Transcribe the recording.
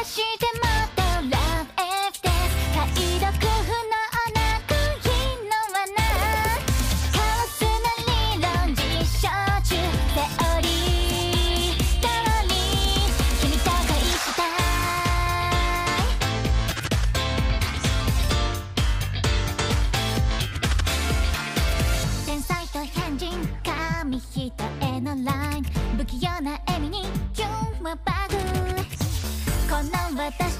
かして待って私